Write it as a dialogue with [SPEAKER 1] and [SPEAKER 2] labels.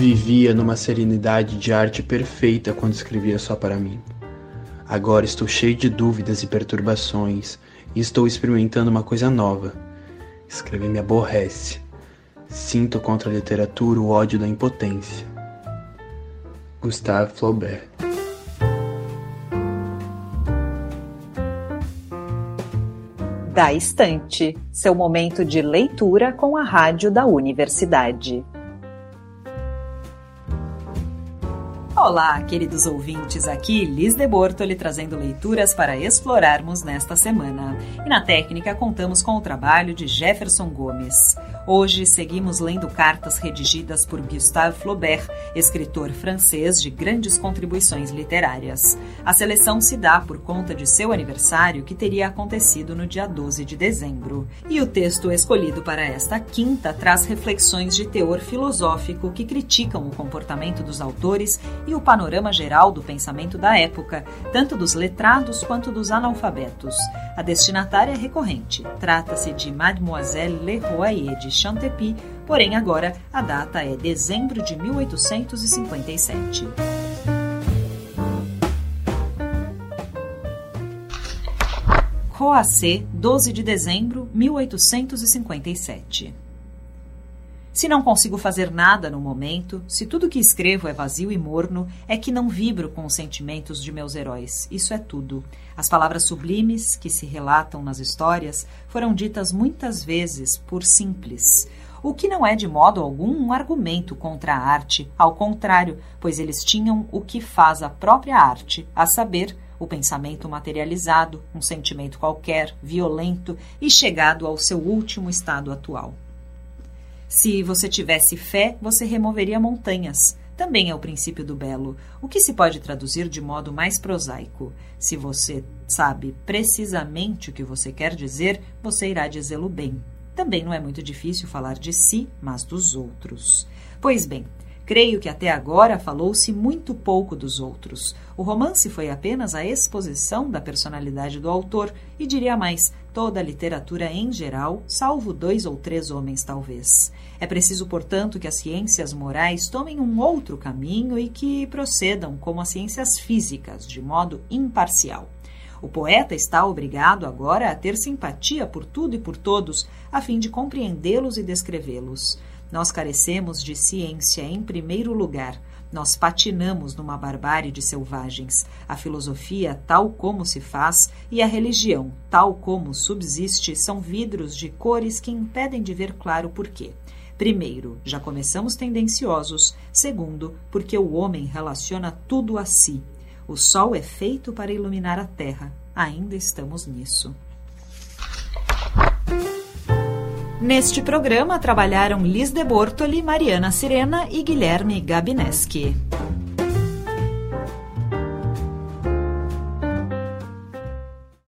[SPEAKER 1] Vivia numa serenidade de arte perfeita quando escrevia só para mim. Agora estou cheio de dúvidas e perturbações e estou experimentando uma coisa nova. Escrever me aborrece. Sinto contra a literatura o ódio da impotência. Gustave Flaubert
[SPEAKER 2] Da Estante, seu momento de leitura com a rádio da universidade. Olá, queridos ouvintes, aqui Liz de Bortoli trazendo leituras para explorarmos nesta semana. E na técnica contamos com o trabalho de Jefferson Gomes. Hoje seguimos lendo cartas redigidas por Gustave Flaubert, escritor francês de grandes contribuições literárias. A seleção se dá por conta de seu aniversário, que teria acontecido no dia 12 de dezembro. E o texto escolhido para esta quinta traz reflexões de teor filosófico que criticam o comportamento dos autores e o panorama geral do pensamento da época, tanto dos letrados quanto dos analfabetos. A destinatária é recorrente. Trata-se de Mademoiselle Leroyer de Chantepie, porém agora a data é dezembro de 1857. Croacé, 12 de dezembro 1857. Se não consigo fazer nada no momento, se tudo que escrevo é vazio e morno, é que não vibro com os sentimentos de meus heróis. Isso é tudo. As palavras sublimes que se relatam nas histórias foram ditas muitas vezes por simples. O que não é de modo algum um argumento contra a arte, ao contrário, pois eles tinham o que faz a própria arte, a saber, o pensamento materializado, um sentimento qualquer, violento e chegado ao seu último estado atual. Se você tivesse fé, você removeria montanhas. Também é o princípio do belo, o que se pode traduzir de modo mais prosaico. Se você sabe precisamente o que você quer dizer, você irá dizê-lo bem. Também não é muito difícil falar de si, mas dos outros. Pois bem, Creio que até agora falou-se muito pouco dos outros. O romance foi apenas a exposição da personalidade do autor e diria mais, toda a literatura em geral, salvo dois ou três homens talvez. É preciso, portanto, que as ciências morais tomem um outro caminho e que procedam como as ciências físicas, de modo imparcial. O poeta está obrigado agora a ter simpatia por tudo e por todos, a fim de compreendê-los e descrevê-los. Nós carecemos de ciência em primeiro lugar. Nós patinamos numa barbárie de selvagens. A filosofia, tal como se faz, e a religião, tal como subsiste, são vidros de cores que impedem de ver claro por quê. Primeiro, já começamos tendenciosos. Segundo, porque o homem relaciona tudo a si. O sol é feito para iluminar a terra. Ainda estamos nisso. Neste programa trabalharam Liz de Bortoli, Mariana Sirena e Guilherme Gabineski.